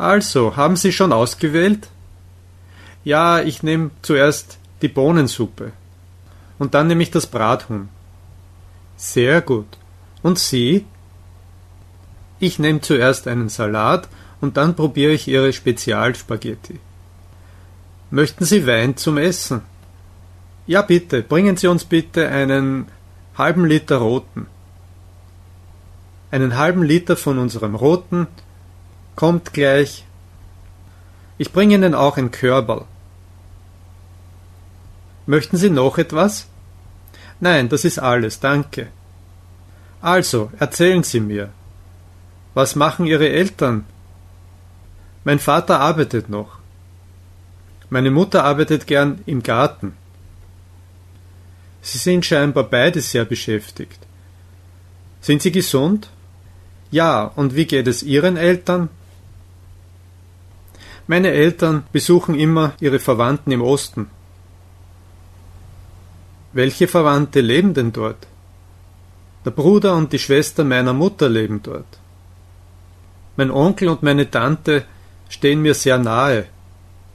Also, haben Sie schon ausgewählt? Ja, ich nehme zuerst die Bohnensuppe. Und dann nehme ich das Brathuhn. Sehr gut. Und Sie? Ich nehme zuerst einen Salat und dann probiere ich Ihre Spezialspaghetti. Möchten Sie Wein zum Essen? Ja, bitte, bringen Sie uns bitte einen halben Liter roten. Einen halben Liter von unserem roten kommt gleich. Ich bringe Ihnen auch ein Körberl. Möchten Sie noch etwas? Nein, das ist alles, danke. Also, erzählen Sie mir. Was machen Ihre Eltern? Mein Vater arbeitet noch. Meine Mutter arbeitet gern im Garten. Sie sind scheinbar beide sehr beschäftigt. Sind Sie gesund? Ja, und wie geht es Ihren Eltern? Meine Eltern besuchen immer ihre Verwandten im Osten. Welche Verwandte leben denn dort? Der Bruder und die Schwester meiner Mutter leben dort. Mein Onkel und meine Tante stehen mir sehr nahe,